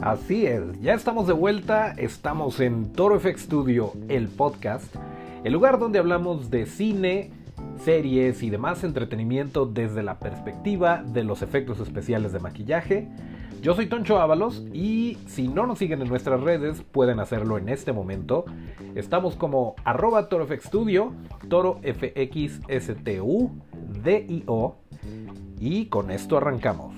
Así es, ya estamos de vuelta, estamos en Toro FX Studio, el podcast, el lugar donde hablamos de cine, series y demás entretenimiento desde la perspectiva de los efectos especiales de maquillaje. Yo soy Toncho Ábalos y si no nos siguen en nuestras redes pueden hacerlo en este momento. Estamos como arroba ToroFXStudio, ToroFXSTU, y con esto arrancamos.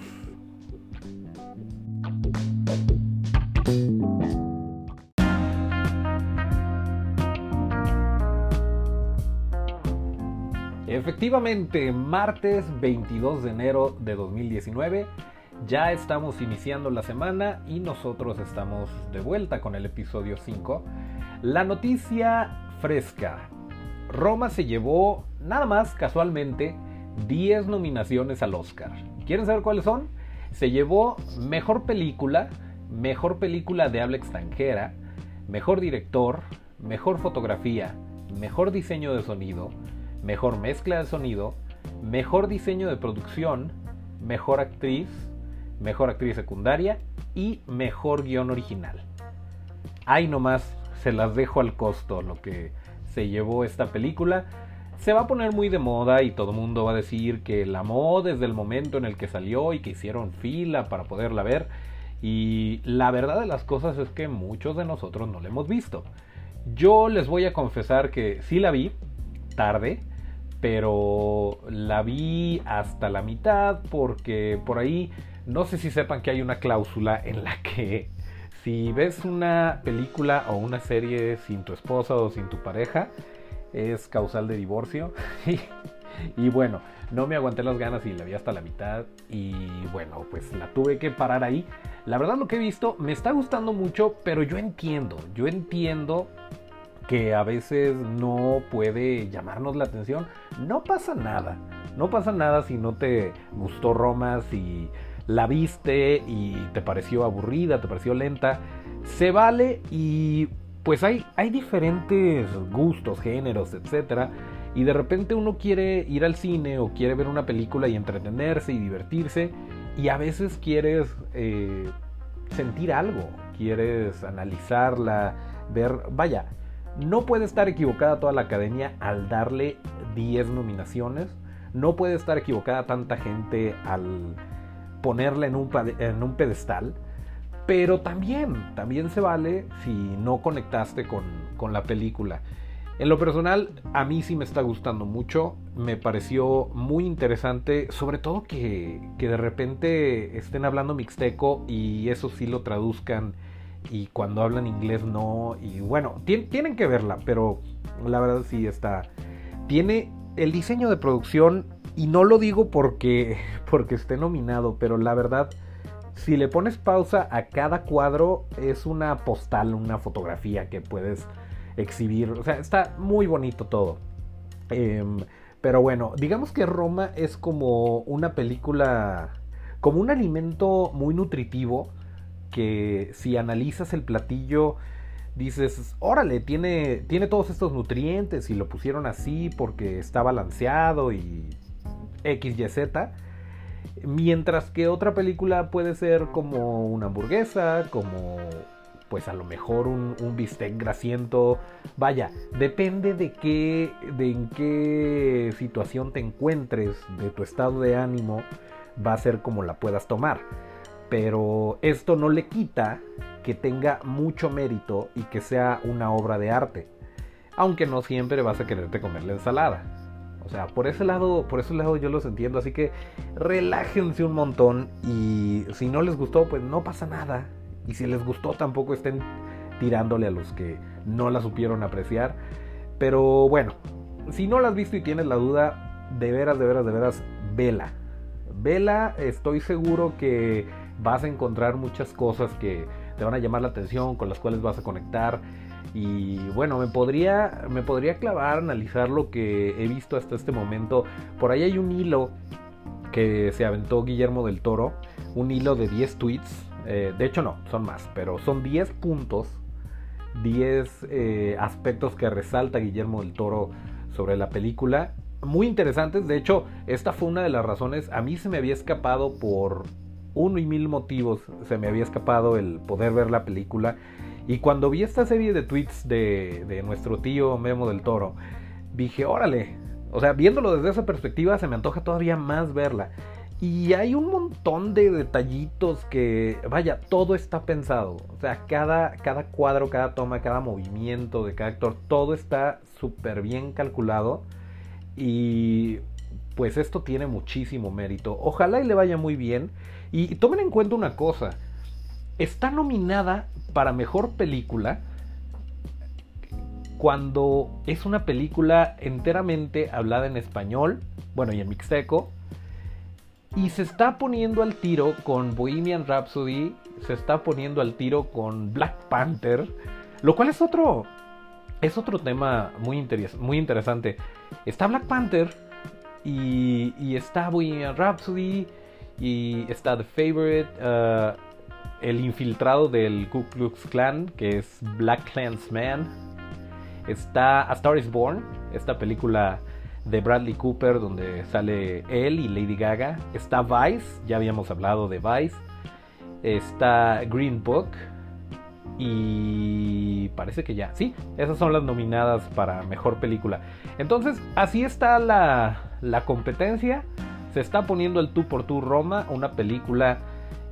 Efectivamente, martes 22 de enero de 2019, ya estamos iniciando la semana y nosotros estamos de vuelta con el episodio 5. La noticia fresca. Roma se llevó nada más casualmente 10 nominaciones al Oscar. ¿Quieren saber cuáles son? Se llevó mejor película, mejor película de habla extranjera, mejor director, mejor fotografía, mejor diseño de sonido, mejor mezcla de sonido, mejor diseño de producción, mejor actriz, mejor actriz secundaria y mejor guion original. Ahí nomás se las dejo al costo lo que se llevó esta película. Se va a poner muy de moda y todo el mundo va a decir que la amó desde el momento en el que salió y que hicieron fila para poderla ver. Y la verdad de las cosas es que muchos de nosotros no la hemos visto. Yo les voy a confesar que sí la vi tarde, pero la vi hasta la mitad porque por ahí no sé si sepan que hay una cláusula en la que si ves una película o una serie sin tu esposa o sin tu pareja es causal de divorcio. Y, bueno no me aguanté las ganas y la vi hasta la mitad y bueno pues la tuve que parar ahí. La verdad lo que he visto me está gustando mucho pero yo entiendo yo entiendo que a veces no puede llamarnos la atención, no pasa nada. No pasa nada si no te gustó Roma, si la viste y te pareció aburrida, te pareció lenta. Se vale y pues hay, hay diferentes gustos, géneros, etc. Y de repente uno quiere ir al cine o quiere ver una película y entretenerse y divertirse. Y a veces quieres eh, sentir algo, quieres analizarla, ver, vaya, no puede estar equivocada toda la academia al darle 10 nominaciones. No puede estar equivocada tanta gente al ponerla en un, pedestal. Pero también, también se vale si no conectaste con, con la película. En lo personal, a mí sí me está gustando mucho. Me pareció muy interesante, sobre todo que, que de repente estén hablando mixteco y eso sí lo traduzcan y cuando hablan inglés no. Y bueno, tienen que verla, pero la verdad sí está. Tiene el diseño de producción, y no lo digo porque, porque esté nominado, pero la verdad, si le pones pausa a cada cuadro, es una postal, una fotografía que puedes exhibir. O sea, está muy bonito todo. Em, pero bueno, digamos que Roma es como una película, como un alimento muy nutritivo que si analizas el platillo dices, órale, tiene, tiene todos estos nutrientes y lo pusieron así porque está balanceado y X, Y, Z. Mientras que otra película puede ser como una hamburguesa, como pues a lo mejor un, un, bistec grasiento. Vaya, depende de qué, de en qué situación te encuentres, de tu estado de ánimo, va a ser como la puedas tomar pero esto no le quita que tenga mucho mérito y que sea una obra de arte. Aunque no siempre vas a quererte comer la ensalada. O sea, por ese lado, por ese lado yo los entiendo, así que relájense un montón y si no les gustó, pues no pasa nada. Y si les gustó, tampoco estén tirándole a los que no la supieron apreciar. Pero bueno, si no la has visto y tienes la duda, de veras, de veras, de veras, vela. Vela, estoy seguro que vas a encontrar muchas cosas que te van a llamar la atención, con las cuales vas a conectar. Y bueno, me podría, me podría clavar, analizar lo que he visto hasta este momento. Por ahí hay un hilo que se aventó Guillermo del Toro, un hilo de 10 tweets. Eh, de hecho no, son más, pero son 10 puntos, 10 eh, aspectos que resalta Guillermo del Toro sobre la película. Muy interesantes, de hecho, esta fue una de las razones, a mí se me había escapado por uno y mil motivos se me había escapado el poder ver la película. Y cuando vi esta serie de tweets de, nuestro tío Memo del Toro, dije, órale, o sea, viéndolo desde esa perspectiva se me antoja todavía más verla. Y hay un montón de detallitos que, vaya, todo está pensado. O sea, cada, cada cuadro, cada toma, cada movimiento de cada actor, todo está súper bien calculado. Y pues esto tiene muchísimo mérito. Ojalá y le vaya muy bien. Y tomen en cuenta una cosa. Está nominada para mejor película cuando es una película enteramente hablada en español, bueno, y en mixteco y se está poniendo al tiro con Bohemian Rhapsody, se está poniendo al tiro con Black Panther, lo cual es otro, es otro tema muy, muy interesante. Está Black Panther y, está Bohemian Rhapsody y está The Favorite, uh, el infiltrado del Ku Klux Klan, que es Black Clansman. Está A Star is Born, esta película de Bradley Cooper, donde sale él y Lady Gaga. Está Vice, ya habíamos hablado de Vice. Está Green Book. Y parece que ya, sí, esas son las nominadas para mejor película. Entonces, así está la, la competencia. Se está poniendo el tú por tú Roma, una película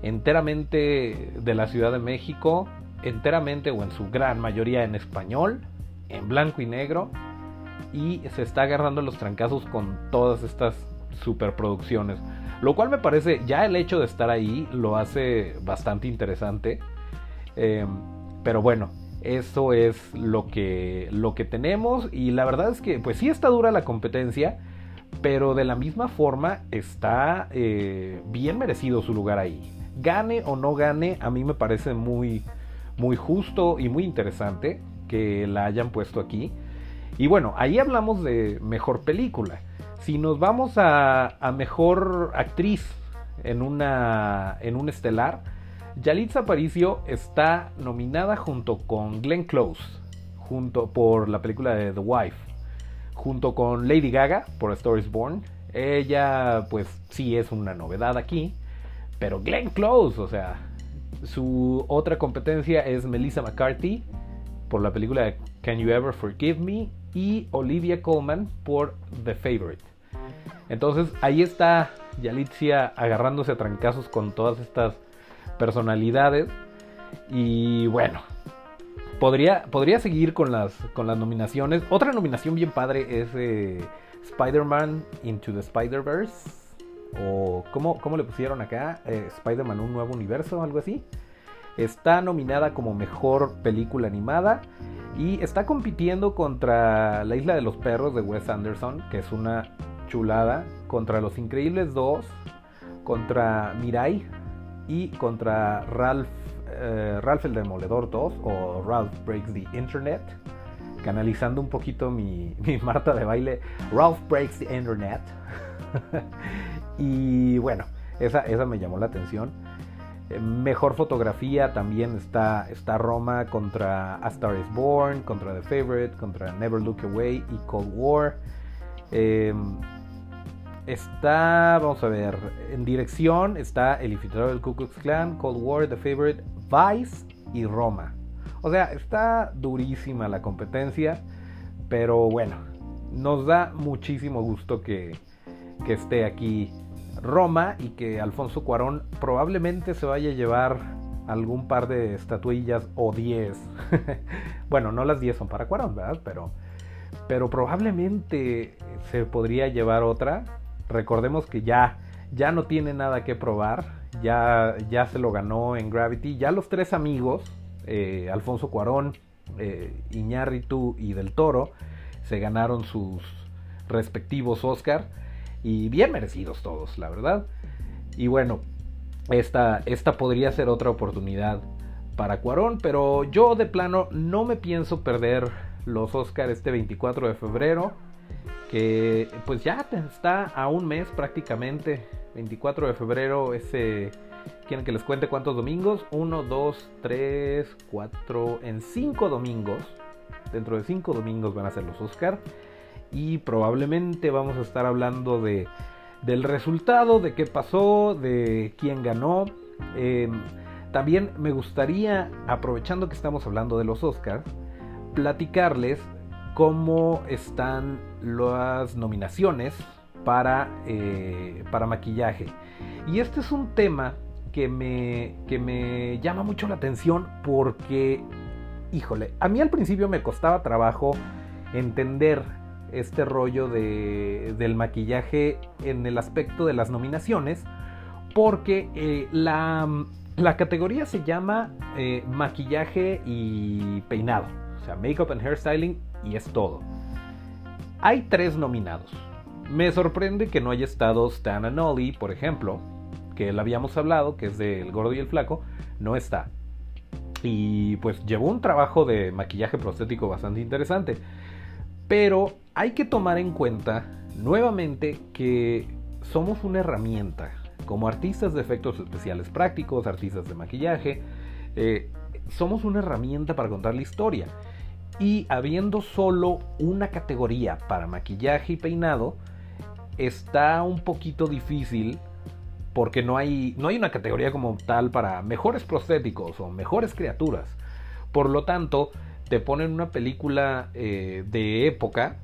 enteramente de la Ciudad de México, enteramente o en su gran mayoría en español, en blanco y negro y se está agarrando los trancazos con todas estas superproducciones. Lo cual me parece, ya el hecho de estar ahí lo hace bastante interesante. Em, pero bueno, eso es lo que, lo que tenemos y la verdad es que pues sí está dura la competencia, pero de la misma forma está eh, bien merecido su lugar ahí. Gane o no gane, a mí me parece muy, muy justo y muy interesante que la hayan puesto aquí. Y bueno, ahí hablamos de mejor película. Si nos vamos a, mejor actriz en, una, en un estelar, Yalitza Aparicio está nominada junto con Glenn Close, junto por la película de The Wife, junto con Lady Gaga por is Born. Ella, pues sí es una novedad aquí, pero Glenn Close, o sea, su otra competencia es Melissa McCarthy por la película Can You Ever Forgive Me y Olivia Colman por The Favorite. Entonces ahí está Yalitza agarrándose a trancazos con todas estas personalidades. Y bueno, podría, podría seguir con las, con las nominaciones. Otra nominación bien padre es eh, Spider-Man Into the Spider-Verse. O ¿cómo, ¿cómo, le pusieron acá? Eh, Spider-Man Un Nuevo Universo, algo así. Está nominada como mejor película animada. Y está compitiendo contra La Isla de los Perros de Wes Anderson, que es una chulada, contra Los Increíbles 2, contra Mirai y contra Ralph, eh, Ralph el Demoledor 2 o Ralph Breaks the Internet. Canalizando un poquito mi, mi Marta de baile, Ralph Breaks the Internet. y bueno, esa, esa me llamó la atención. Mejor fotografía también está, está Roma contra A Star is Born, contra The Favorite, contra Never Look Away y Cold War. Em, está, vamos a ver, en dirección está El infiltrado del Ku Klux Klan, Cold War, The Favorite, Vice y Roma. O sea, está durísima la competencia, pero bueno, nos da muchísimo gusto que, que esté aquí Roma y que Alfonso Cuarón probablemente se vaya a llevar algún par de estatuillas o 10. bueno, no las 10 son para Cuarón, ¿verdad? Pero, pero probablemente se podría llevar otra. Recordemos que ya, ya no tiene nada que probar. Ya, ya se lo ganó en Gravity. Ya los tres amigos, eh, Alfonso Cuarón, eh, Iñárritu y Del Toro, se ganaron sus respectivos Oscar y bien merecidos todos, la verdad. Y bueno, esta, esta podría ser otra oportunidad para Cuarón, pero yo de plano no me pienso perder los Oscars este 24 de febrero, que pues ya está a un mes prácticamente. 24 de febrero ese... ¿Quieren que les cuente cuántos domingos? 1, 2, 3, 4, en 5 domingos. Dentro de 5 domingos van a ser los Oscars y probablemente vamos a estar hablando de del resultado, de qué pasó, de quién ganó. Em, también me gustaría, aprovechando que estamos hablando de los Oscars, platicarles cómo están las nominaciones para, eh, para maquillaje. Y este es un tema que me, que me llama mucho la atención porque, híjole, a mí al principio me costaba trabajo entender este rollo de, del maquillaje en el aspecto de las nominaciones porque eh, la, la, categoría se llama eh, maquillaje y peinado, o sea, makeup and hairstyling y es todo. Hay tres nominados. Me sorprende que no haya estado Stan Anoli, por ejemplo, que él habíamos hablado, que es del gordo y el flaco, no está. Y pues llevó un trabajo de maquillaje prostético bastante interesante. Pero hay que tomar en cuenta nuevamente que somos una herramienta. Como artistas de efectos especiales prácticos, artistas de maquillaje, eh, somos una herramienta para contar la historia. Y habiendo solo una categoría para maquillaje y peinado, está un poquito difícil porque no hay, no hay una categoría como tal para mejores prostéticos o mejores criaturas. Por lo tanto, te ponen una película eh, de época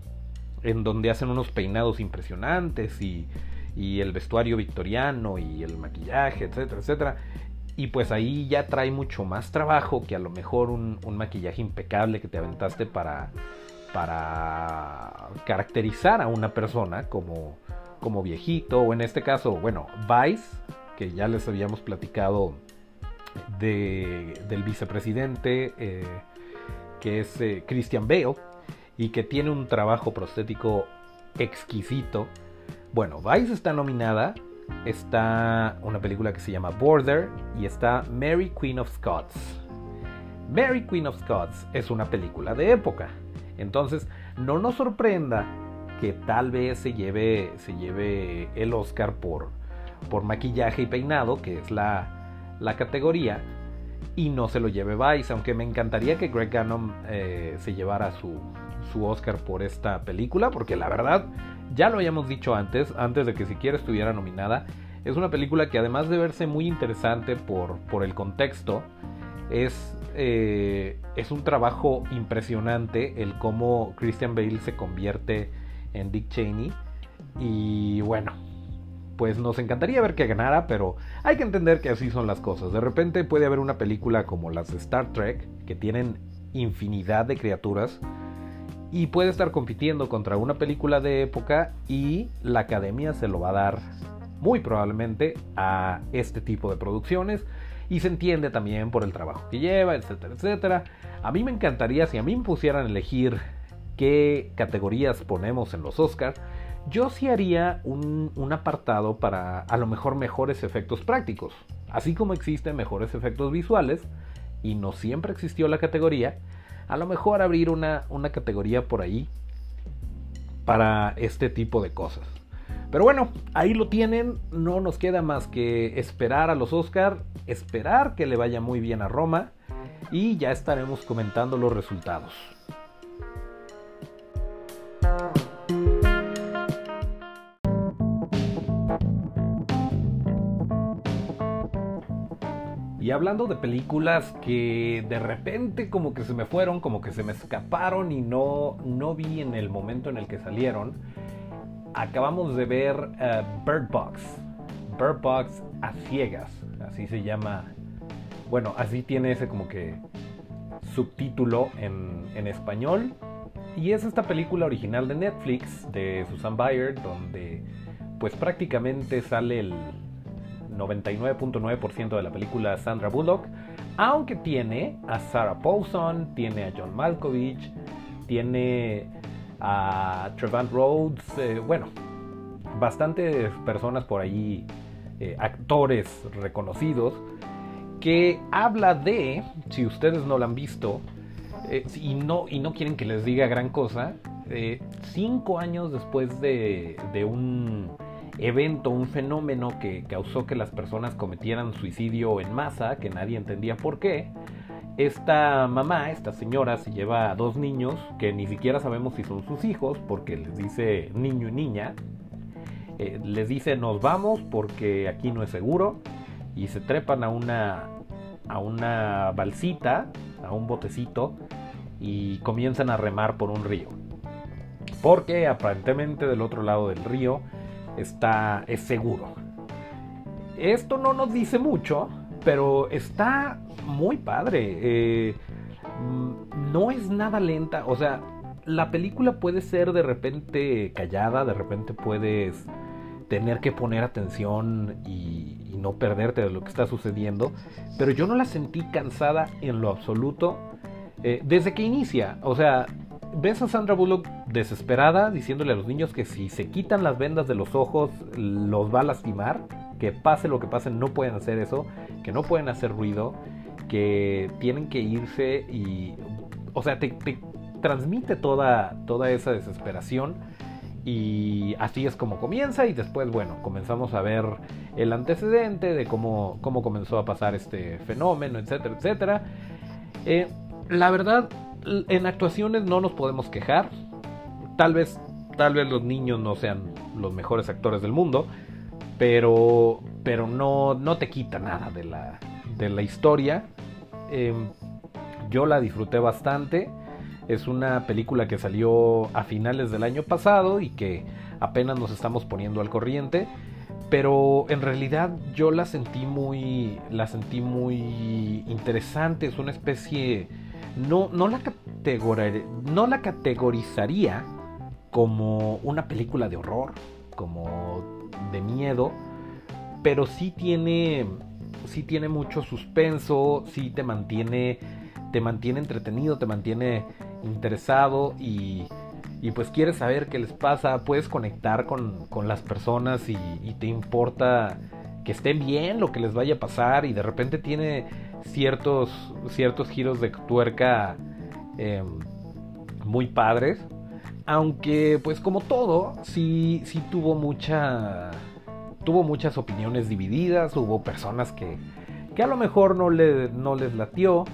en donde hacen unos peinados impresionantes y, y, el vestuario victoriano y el maquillaje, etcétera, etcétera. Y pues ahí ya trae mucho más trabajo que a lo mejor un, un maquillaje impecable que te aventaste para, para caracterizar a una persona como, como viejito, o en este caso, bueno, Vice, que ya les habíamos platicado del vicepresidente, eh, que es eh, Christian Bale, y que tiene un trabajo prostético exquisito. Bueno, Vice está nominada, está una película que se llama Border y está Mary Queen of Scots. Mary Queen of Scots es una película de época, entonces no nos sorprenda que tal vez se lleve, se lleve el Oscar por, por maquillaje y peinado, que es la, la categoría, y no se lo lleve Vice, aunque me encantaría que Greg Gannon eh, se llevara su, su Oscar por esta película, porque la verdad, ya lo habíamos dicho antes, antes de que siquiera estuviera nominada, es una película que además de verse muy interesante por, por el contexto, es, eh, es un trabajo impresionante el cómo Christian Bale se convierte en Dick Cheney. Y bueno, pues nos encantaría ver que ganara, pero hay que entender que así son las cosas. De repente puede haber una película como las de Star Trek, que tienen infinidad de criaturas, y puede estar compitiendo contra una película de época y la academia se lo va a dar muy probablemente a este tipo de producciones y se entiende también por el trabajo que lleva, etcétera, etcétera. A mí me encantaría si a mí me pusieran a elegir qué categorías ponemos en los Oscars, yo sí haría un, apartado para a lo mejor mejores efectos prácticos. Así como existen mejores efectos visuales, y no siempre existió la categoría, a lo mejor abrir una, una categoría por ahí para este tipo de cosas. Pero bueno, ahí lo tienen, no nos queda más que esperar a los Oscars, esperar que le vaya muy bien a Roma y ya estaremos comentando los resultados. Y hablando de películas que de repente como que se me fueron, como que se me escaparon y no, no vi en el momento en el que salieron, acabamos de ver eh, Bird Box. Bird Box a ciegas, así se llama. Bueno, así tiene ese como que subtítulo en, en español. Y es esta película original de Netflix de Susan Bayer, donde pues prácticamente sale el, 99.9% de la película Sandra Bullock, aunque tiene a Sarah Paulson, tiene a John Malkovich, tiene a Trevant Rhodes, eh, bueno, bastantes personas por ahí, eh, actores reconocidos, que habla de, si ustedes no la han visto, eh, y, no, y no quieren que les diga gran cosa, cinco años después de, de un evento, un fenómeno que causó que las personas cometieran suicidio en masa, que nadie entendía por qué. Esta mamá, esta señora, se lleva a dos niños que ni siquiera sabemos si son sus hijos, porque les dice niño y niña. eh, les dice nos vamos porque aquí no es seguro y se trepan a una, a una balsita, a un botecito y comienzan a remar por un río. Porque aparentemente del otro lado del río está, es seguro. Esto no nos dice mucho, pero está muy padre. Eh, mm, no es nada lenta, o sea, la película puede ser de repente callada, de repente puedes tener que poner atención y, no perderte de lo que está sucediendo, pero yo no la sentí cansada en lo absoluto eh, desde que inicia. O sea, ves a Sandra Bullock desesperada diciéndole a los niños que si se quitan las vendas de los ojos los va a lastimar, que pase lo que pase no pueden hacer eso, que no pueden hacer ruido, que tienen que irse y... O sea, te, transmite toda, toda esa desesperación y así es como comienza y después, bueno, comenzamos a ver el antecedente de cómo, cómo comenzó a pasar este fenómeno, etcétera, etcétera. Eh, la verdad, en actuaciones no nos podemos quejar. Tal vez, tal vez los niños no sean los mejores actores del mundo, pero, pero no, no te quita nada de la, de la historia. Em, yo la disfruté bastante. Es una película que salió a finales del año pasado y que apenas nos estamos poniendo al corriente. Pero en realidad yo la sentí muy. La sentí muy interesante. Es una especie. No, no, la, no la categorizaría como una película de horror. Como de miedo. Pero sí tiene. Sí tiene mucho suspenso. Sí te mantiene. Te mantiene entretenido. Te mantiene interesado y, y pues quieres saber qué les pasa, puedes conectar con, con las personas y, te importa que estén bien lo que les vaya a pasar y de repente tiene ciertos, ciertos giros de tuerca em, muy padres. Aunque pues como todo, sí, sí tuvo mucha... Tuvo muchas opiniones divididas, hubo personas que, que a lo mejor no, le, no les latió,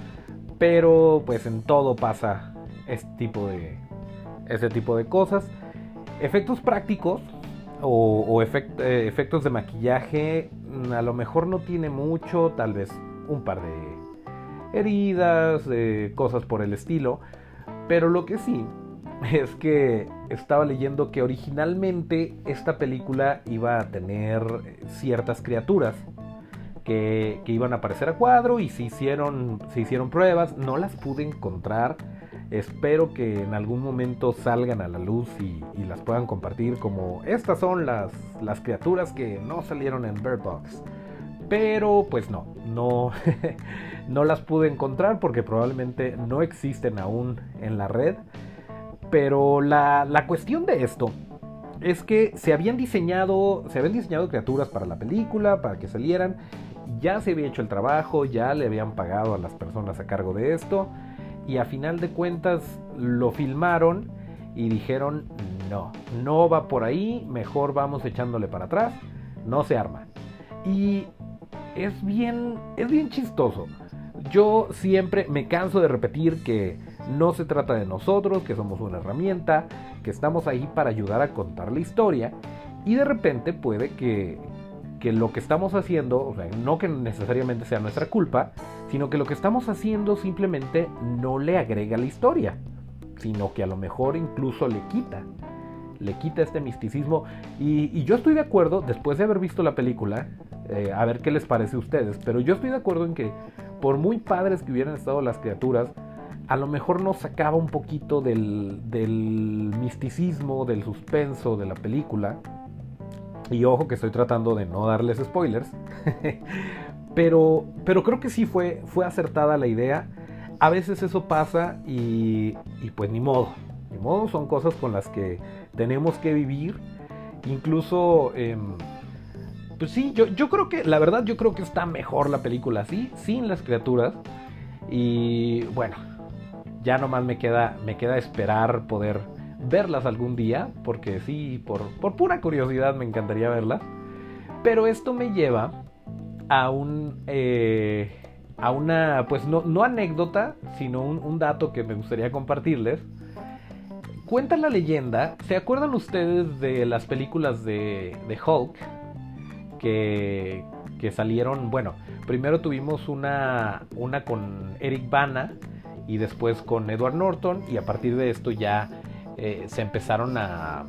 pero pues en todo pasa este tipo de, ese tipo de cosas. Efectos prácticos o, eh, efectos de maquillaje, mm, a lo mejor no tiene mucho, tal vez un par de heridas, cosas por el estilo. Pero lo que sí es que estaba leyendo que originalmente esta película iba a tener ciertas criaturas que, que, iban a aparecer a cuadro y se hicieron, se hicieron pruebas, no las pude encontrar Espero que en algún momento salgan a la luz y, las puedan compartir como estas son las, las criaturas que no salieron en Bird Box. Pero pues no, no, no las pude encontrar porque probablemente no existen aún en la red. Pero la, la cuestión de esto es que se habían diseñado, se habían diseñado criaturas para la película, para que salieran. Ya se había hecho el trabajo, ya le habían pagado a las personas a cargo de esto y a final de cuentas lo filmaron y dijeron no, no va por ahí, mejor vamos echándole para atrás, no se arma. Y es bien, es bien chistoso. Yo siempre me canso de repetir que no se trata de nosotros, que somos una herramienta, que estamos ahí para ayudar a contar la historia y de repente puede que, que lo que estamos haciendo, o sea, no que necesariamente sea nuestra culpa, sino que lo que estamos haciendo simplemente no le agrega la historia, sino que a lo mejor incluso le quita, le quita este misticismo. Y, yo estoy de acuerdo, después de haber visto la película, eh, a ver qué les parece a ustedes, pero yo estoy de acuerdo en que por muy padres que hubieran estado las criaturas, a lo mejor nos sacaba un poquito del, del misticismo, del suspenso de la película y ojo que estoy tratando de no darles spoilers. pero, pero creo que sí fue, fue acertada la idea. A veces eso pasa y, pues ni modo. Ni modo, son cosas con las que tenemos que vivir. Incluso, em, pues sí, yo, yo creo que, la verdad, yo creo que está mejor la película así, sin las criaturas. Y bueno, ya nomás me queda, me queda esperar poder verlas algún día, porque sí, por, por pura curiosidad me encantaría verlas. Pero esto me lleva a un... Eh, a una, pues no, no anécdota, sino un, dato que me gustaría compartirles. cuenta la leyenda, ¿se acuerdan ustedes de las películas de, de Hulk? Que, que salieron, bueno, primero tuvimos una, una con Eric Bana y después con Edward Norton y a partir de esto ya eh, se empezaron a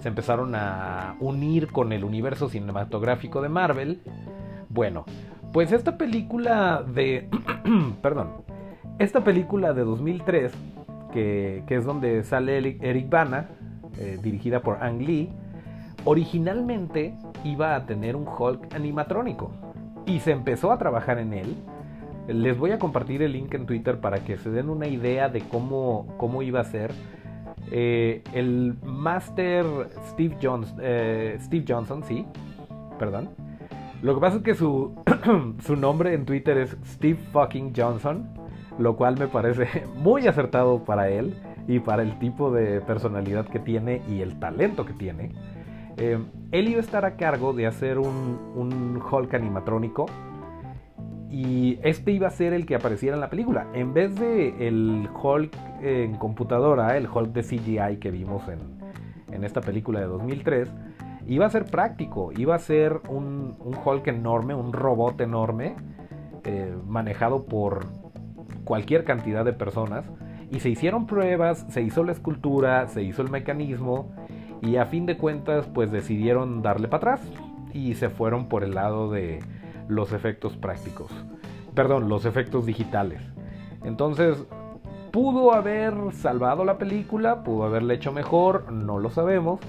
se empezaron a unir con el universo cinematográfico de Marvel. Bueno, pues esta película de perdón, esta película de 2003 que, es donde sale Eric Bana, eh, dirigida por Ang Lee, originalmente iba a tener un Hulk animatrónico y se empezó a trabajar en él. Les voy a compartir el link en Twitter para que se den una idea de cómo, cómo iba a ser. Eh, el Master Steve, Jones, eh, Steve Johnson, sí, perdón. Lo que pasa es que su, su nombre en Twitter es Steve fucking Johnson, lo cual me parece muy acertado para él y para el tipo de personalidad que tiene y el talento que tiene. Eh, él iba a estar a cargo de hacer un, Hulk animatrónico y este iba a ser el que apareciera en la película. En vez de el Hulk en computadora, el Hulk de CGI que vimos en, esta película de 2003, iba a ser práctico, iba a ser un, Hulk enorme, un robot enorme, eh, manejado por cualquier cantidad de personas. Y se hicieron pruebas, se hizo la escultura, se hizo el mecanismo y a fin de cuentas pues decidieron darle para atrás y se fueron por el lado de los efectos prácticos. Perdón, los efectos digitales. Entonces, pudo haber salvado la película, pudo haberle hecho mejor, no lo sabemos,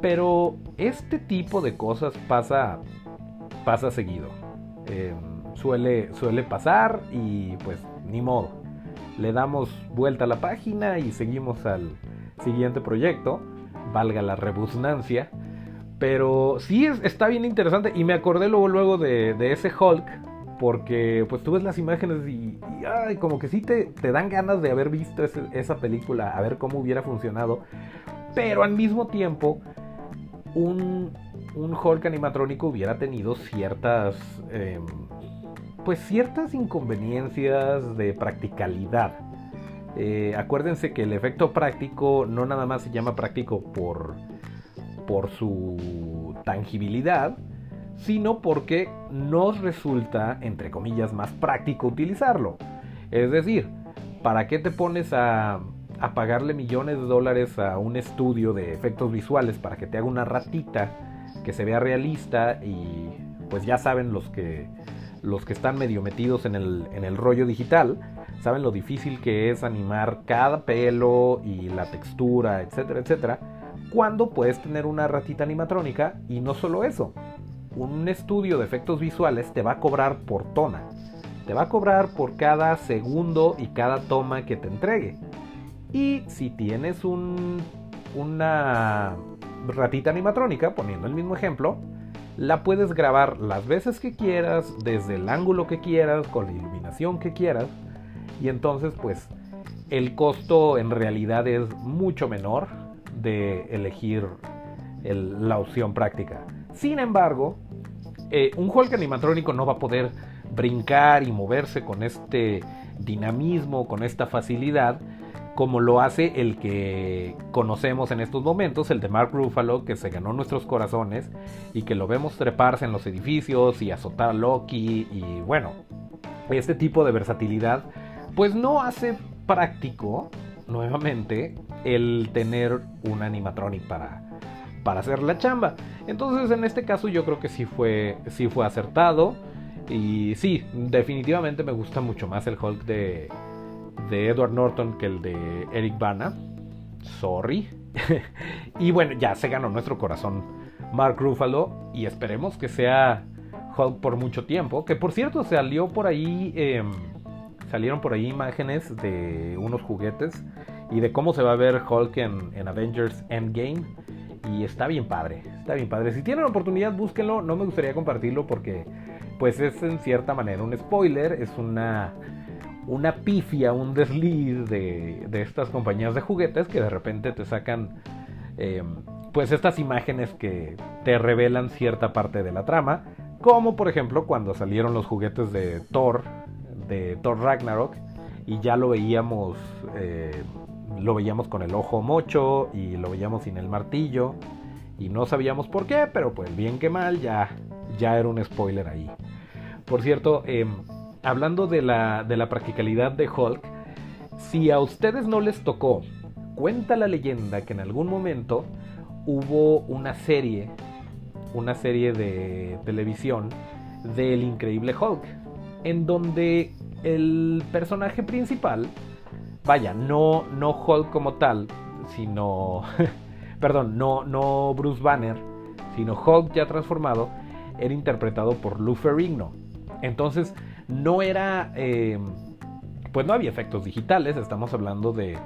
pero este tipo de cosas pasa pasa seguido. Em, suele, suele pasar y pues ni modo. Le damos vuelta a la página y seguimos al siguiente proyecto valga la redundancia. Pero sí está bien interesante y me acordé luego, luego de, ese Hulk porque pues tú ves las imágenes y, ay, como que sí te, te, dan ganas de haber visto esa película, a ver cómo hubiera funcionado. Pero al mismo tiempo, un, un Hulk animatrónico hubiera tenido ciertas, em, pues ciertas inconveniencias de practicalidad. Eh, acuérdense que el efecto práctico no nada más se llama práctico por, por su tangibilidad, sino porque nos resulta, entre comillas, más práctico utilizarlo. Es decir, ¿para qué te pones a, a pagarle millones de dólares a un estudio de efectos visuales para que te haga una ratita que se vea realista y pues ya saben los que los que están medio metidos en el, en el rollo digital, saben lo difícil que es animar cada pelo y la textura, etcétera, etcétera, cuando puedes tener una ratita animatrónica y no solo eso, un estudio de efectos visuales te va a cobrar por toma, te va a cobrar por cada segundo y cada toma que te entregue. Y si tienes un, una ratita animatrónica, poniendo el mismo ejemplo, la puedes grabar las veces que quieras, desde el ángulo que quieras, con la iluminación que quieras. Y entonces pues el costo en realidad es mucho menor de elegir la opción práctica. Sin embargo, eh, un Hulk animatrónico no va a poder brincar y moverse con este dinamismo, con esta facilidad, como lo hace el que conocemos en estos momentos, el de Mark Ruffalo, que se ganó nuestros corazones y que lo vemos treparse en los edificios y azotar a Loki y bueno, este tipo de versatilidad, pues no hace práctico, nuevamente, el tener un animatronic para, para hacer la chamba. Entonces, en este caso yo creo que sí fue, sí fue acertado. Y sí, definitivamente me gusta mucho más el Hulk de, de Edward Norton que el de Eric Bana. Sorry. y bueno, ya se ganó nuestro corazón Mark Ruffalo y esperemos que sea Hulk por mucho tiempo. Que por cierto salió por ahí, em, salieron por ahí imágenes de unos juguetes y de cómo se va a ver Hulk en, en Avengers Endgame. Y está bien padre, está bien padre. Si tienen oportunidad, búsquenlo. No me gustaría compartirlo porque pues es en cierta manera un spoiler. Es una una pifia, un desliz de, estas compañías de juguetes que de repente te sacan eh, pues estas imágenes que te revelan cierta parte de la trama, como por ejemplo cuando salieron los juguetes de Thor, de Thor Ragnarok, y ya lo veíamos eh, lo veíamos con el ojo mocho y lo veíamos sin el martillo y no sabíamos por qué, pero pues bien que mal ya, ya era un spoiler ahí. Por cierto, em, hablando de la, de la practicalidad de Hulk, si a ustedes no les tocó, cuenta la leyenda que en algún momento hubo una serie, una serie de televisión del increíble Hulk, en donde el personaje principal, vaya, no, no Hulk como tal, sino, perdón, no, no Bruce Banner, sino Hulk ya transformado, era interpretado por Lou Ferrigno. Entonces, no era, eh, pues no había efectos digitales, estamos hablando de,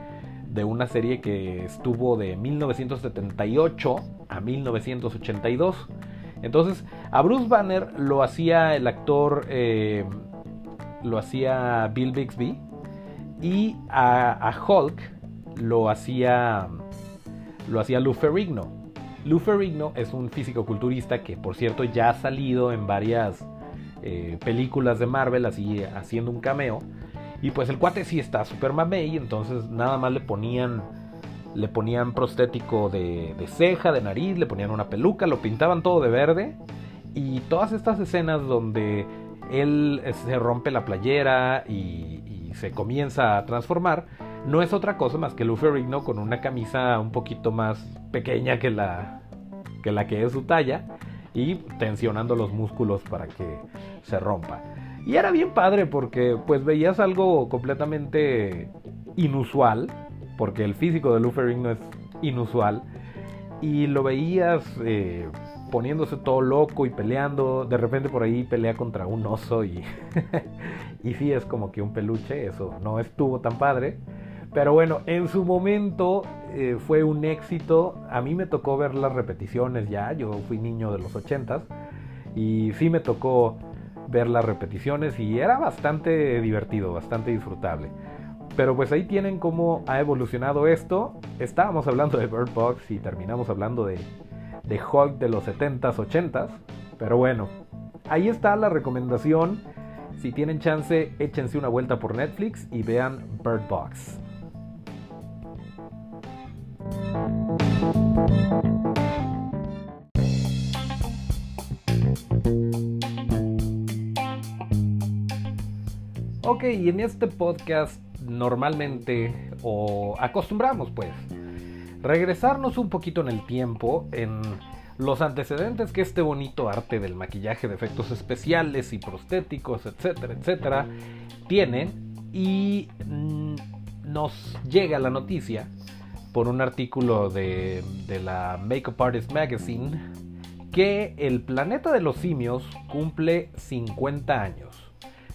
de una serie que estuvo de 1978 a 1982. Entonces, a Bruce Banner lo hacía el actor eh, lo hacía Bill Bixby y a, Hulk lo hacía lo hacía Lou Ferrigno. Lou Ferrigno es un físico-culturista que, por cierto, ya ha salido en varias eh, películas de Marvel, así haciendo un cameo. Y pues el cuate sí está super mamey, entonces nada más le ponían le ponían prostético de, ceja, de nariz, le ponían una peluca, lo pintaban todo de verde. Y todas estas escenas donde él eh, se rompe la playera y, se comienza a transformar, no es otra cosa más que Lou Ferrigno con una camisa un poquito más pequeña que la que, la que es su talla y tensionando los músculos para que se rompa. Y era bien padre porque pues veías algo completamente inusual, porque el físico de Lou Ferrigno es inusual, y lo veías eh, poniéndose todo loco y peleando. De repente por ahí pelea contra un oso y, y sí es como que un peluche, eso no estuvo tan padre. Pero bueno, en su momento eh, fue un éxito. A mí me tocó ver las repeticiones ya, yo fui niño de los 80 y sí me tocó ver las repeticiones y era bastante divertido, bastante disfrutable. Pero pues ahí tienen cómo ha evolucionado esto. Estábamos hablando de Bird Box y terminamos hablando de de Hulk de los 70s, 80s. Pero bueno, ahí está la recomendación. Si tienen chance, échense una vuelta por Netflix y vean Bird Box. Ok, y en este podcast normalmente, o acostumbramos pues, regresarnos un poquito en el tiempo, en los antecedentes que este bonito arte del maquillaje de efectos especiales y prostéticos, etcétera, etcétera, tiene y mm, nos llega la noticia por un artículo de, de la Makeup Artist Magazine que el planeta de los simios cumple 50 años.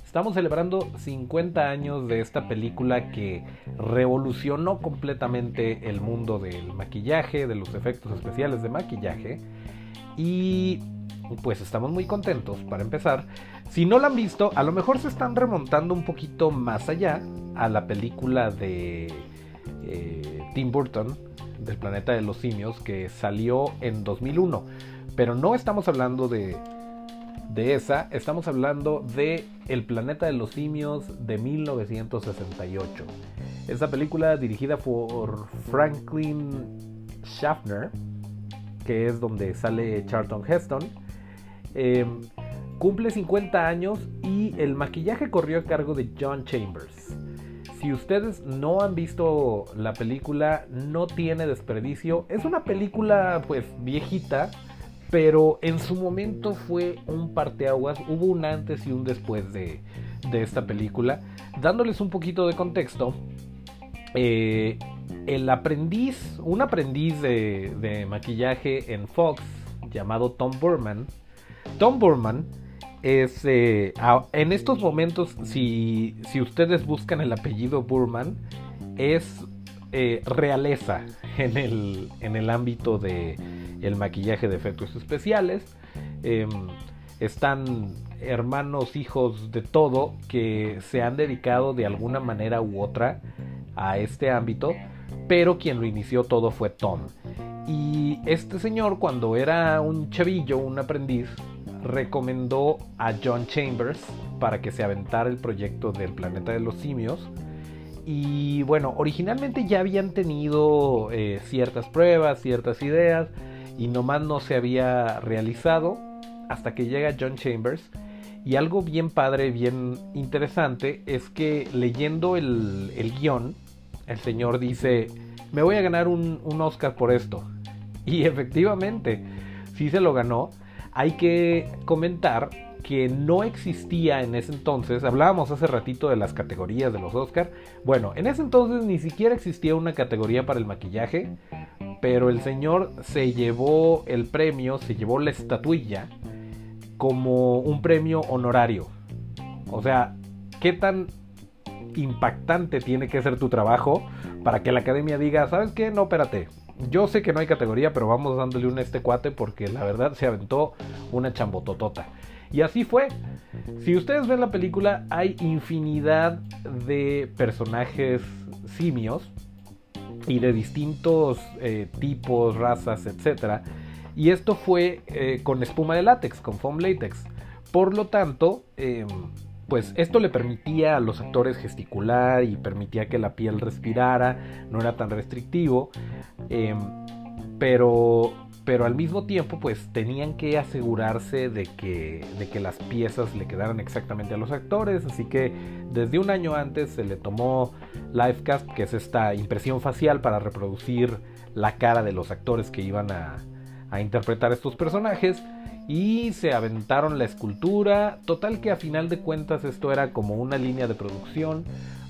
Estamos celebrando 50 años de esta película que revolucionó completamente el mundo del maquillaje, de los efectos especiales de maquillaje. Y pues estamos muy contentos para empezar. Si no la han visto, a lo mejor se están remontando un poquito más allá a la película de eh, Tim Burton, del planeta de los simios, que salió en 2001. Pero no estamos hablando de de esa, estamos hablando de El planeta de los simios de 1968. Esta película dirigida por Franklin Schaffner, que es donde sale Charlton Heston, em, cumple 50 años y el maquillaje corrió a cargo de John Chambers. Si ustedes no han visto la película, no tiene desperdicio. Es una película pues viejita, pero en su momento fue un parteaguas, hubo un antes y un después de, esta película. Dándoles un poquito de contexto, eh, el aprendiz, un aprendiz de, maquillaje en Fox llamado Tom Burman, Tom Burman es, eh, en estos momentos, si, ustedes buscan el apellido Burman, es eh, realeza en el, en el ámbito de el maquillaje de efectos especiales. Em, están hermanos, hijos de todo que se han dedicado de alguna manera u otra a este ámbito, pero quien lo inició todo fue Tom. Y este señor cuando era un chavillo, un aprendiz, recomendó a John Chambers para que se aventara el proyecto del planeta de los simios Y bueno, originalmente ya habían tenido eh, ciertas pruebas, ciertas ideas, y nomás no se había realizado hasta que llega John Chambers. Y algo bien padre, bien interesante, es que leyendo el, el guion, el señor dice, me voy a ganar un, un Oscar por esto. Y efectivamente, sí se lo ganó. Hay que comentar que no existía en ese entonces, hablábamos hace ratito de las categorías de los Oscars, bueno, en ese entonces ni siquiera existía una categoría para el maquillaje, pero el señor se llevó el premio, se llevó la estatuilla como un premio honorario. O sea, ¿qué tan impactante tiene que ser tu trabajo para que la academia diga, ¿sabes qué? No, espérate. Yo sé que no hay categoría, pero vamos dándole un este cuate porque la verdad se aventó una chambototota. Y así fue. Si ustedes ven la película, hay infinidad de personajes simios y de distintos eh, tipos, razas, etc. Y esto fue eh, con espuma de látex, con foam latex. Por lo tanto, em, pues esto le permitía a los actores gesticular y permitía que la piel respirara, no era tan restrictivo, em, pero pero al mismo tiempo pues tenían que asegurarse de que, de que las piezas le quedaran exactamente a los actores, así que desde un año antes se le tomó Livecast, que es esta impresión facial para reproducir la cara de los actores que iban a, a interpretar estos personajes, y se aventaron la escultura, total que a final de cuentas esto era como una línea de producción,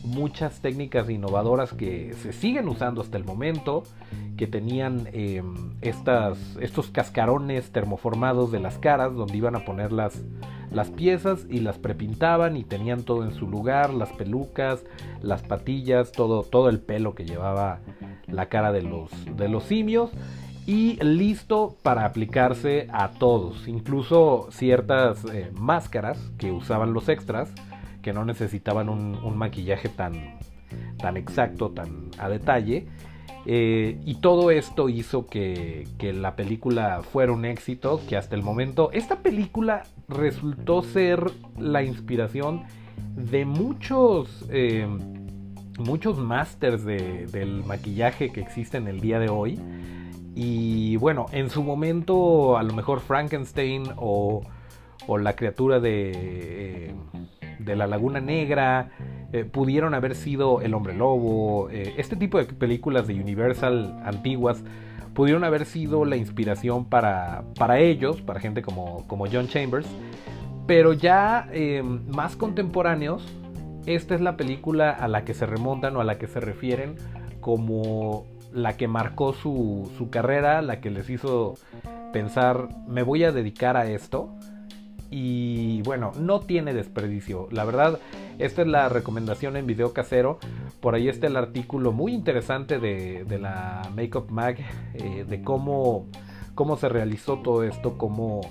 muchas técnicas innovadoras que se siguen usando hasta el momento, que tenían em, estas, estos cascarones termoformados de las caras donde iban a poner las, las piezas y las prepintaban y tenían todo en su lugar, las pelucas, las patillas, todo, todo el pelo que llevaba la cara de los, de los simios y listo para aplicarse a todos, incluso ciertas eh, máscaras que usaban los extras que no necesitaban un, maquillaje tan, tan exacto, tan a detalle. Eh, y todo esto hizo que, la película fuera un éxito, que hasta el momento esta película resultó ser la inspiración de muchos, eh, muchos masters del maquillaje que existen el día de hoy. Y bueno, en su momento a lo mejor Frankenstein o, o la criatura de... Eh, de la Laguna Negra, eh, pudieron haber sido El Hombre Lobo, eh, este tipo de películas de Universal antiguas pudieron haber sido la inspiración para, para ellos, para gente como, como John Chambers, pero ya eh, más contemporáneos, esta es la película a la que se remontan o a la que se refieren como la que marcó su, su carrera, la que les hizo pensar, me voy a dedicar a esto y bueno, no tiene desperdicio. La verdad, esta es la recomendación en video casero. Por ahí está el artículo muy interesante de, la Makeup Mag, eh, de cómo, cómo se realizó todo esto, cómo,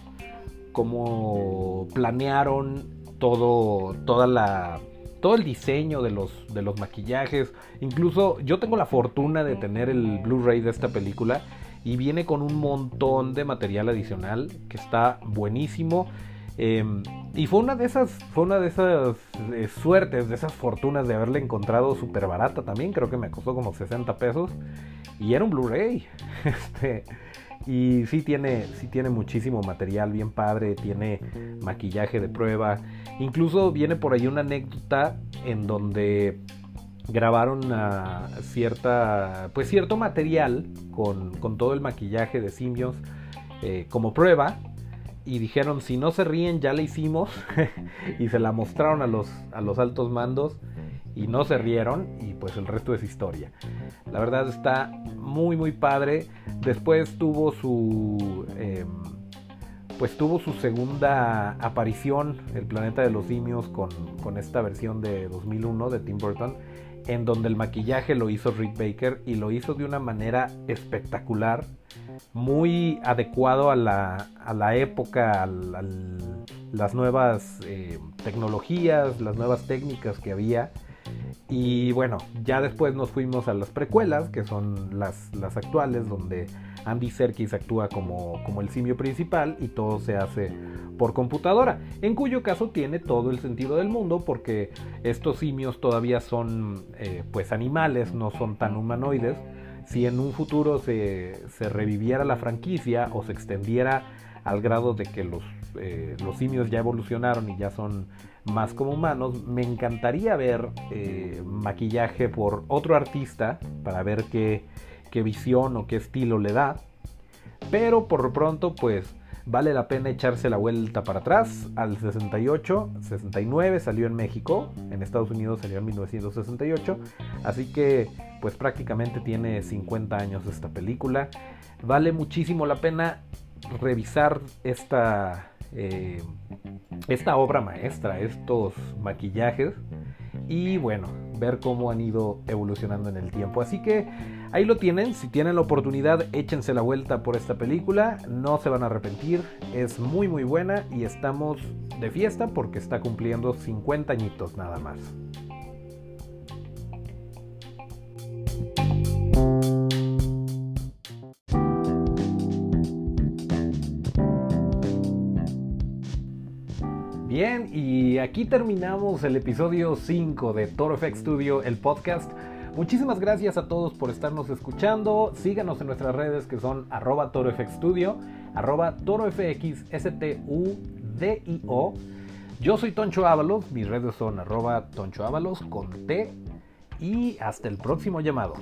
cómo planearon todo, toda la, todo el diseño de los, de los maquillajes. Incluso yo tengo la fortuna de tener el Blu-ray de esta película y viene con un montón de material adicional que está buenísimo. Em, y fue una de esas, fue una de esas eh, suertes, de esas fortunas de haberla encontrado súper barata también. Creo que me costó como 60 pesos. Y era un Blu-ray. Este, y sí tiene, sí tiene muchísimo material bien padre. Tiene maquillaje de prueba. Incluso viene por ahí una anécdota en donde grabaron cierta, pues cierto material con, con, todo el maquillaje de simios eh, como prueba y dijeron si no se ríen ya la hicimos y se la mostraron a los, a los altos mandos y no se rieron y pues el resto es historia. La verdad está muy muy padre. Después tuvo su em, pues tuvo su segunda aparición El planeta de los simios con, con esta versión de 2001 de Tim Burton en donde el maquillaje lo hizo Rick Baker y lo hizo de una manera espectacular, muy adecuado a la, a la época, a, las nuevas eh, tecnologías, las nuevas técnicas que había. Y bueno, ya después nos fuimos a las precuelas, que son las, las actuales, donde Andy Serkis actúa como, como el simio principal y todo se hace por computadora, en cuyo caso tiene todo el sentido del mundo porque estos simios todavía son eh, pues animales, no son tan humanoides. Si en un futuro se, se, reviviera la franquicia o se extendiera al grado de que los, eh, los simios ya evolucionaron y ya son más como humanos, me encantaría ver eh, maquillaje por otro artista para ver qué, qué visión o qué estilo le da. Pero por lo pronto, pues vale la pena echarse la vuelta para atrás al 68, 69 salió en México, en Estados Unidos salió en 1968, así que pues prácticamente tiene 50 años esta película. Vale muchísimo la pena revisar esta, eh, esta obra maestra, estos maquillajes y bueno, ver cómo han ido evolucionando en el tiempo. Así que ahí lo tienen, si tienen la oportunidad, échense la vuelta por esta película, no se van a arrepentir, es muy muy buena y estamos de fiesta porque está cumpliendo 50 añitos nada más. Bien, y aquí terminamos el episodio 5 de Toro FX Studio, el podcast. Muchísimas gracias a todos por estarnos escuchando. Síganos en nuestras redes que son arroba torofxstudio, arroba torofx-studio. Yo soy Toncho Ábalos, mis redes son arroba Toncho Ábalos con T y hasta el próximo llamado.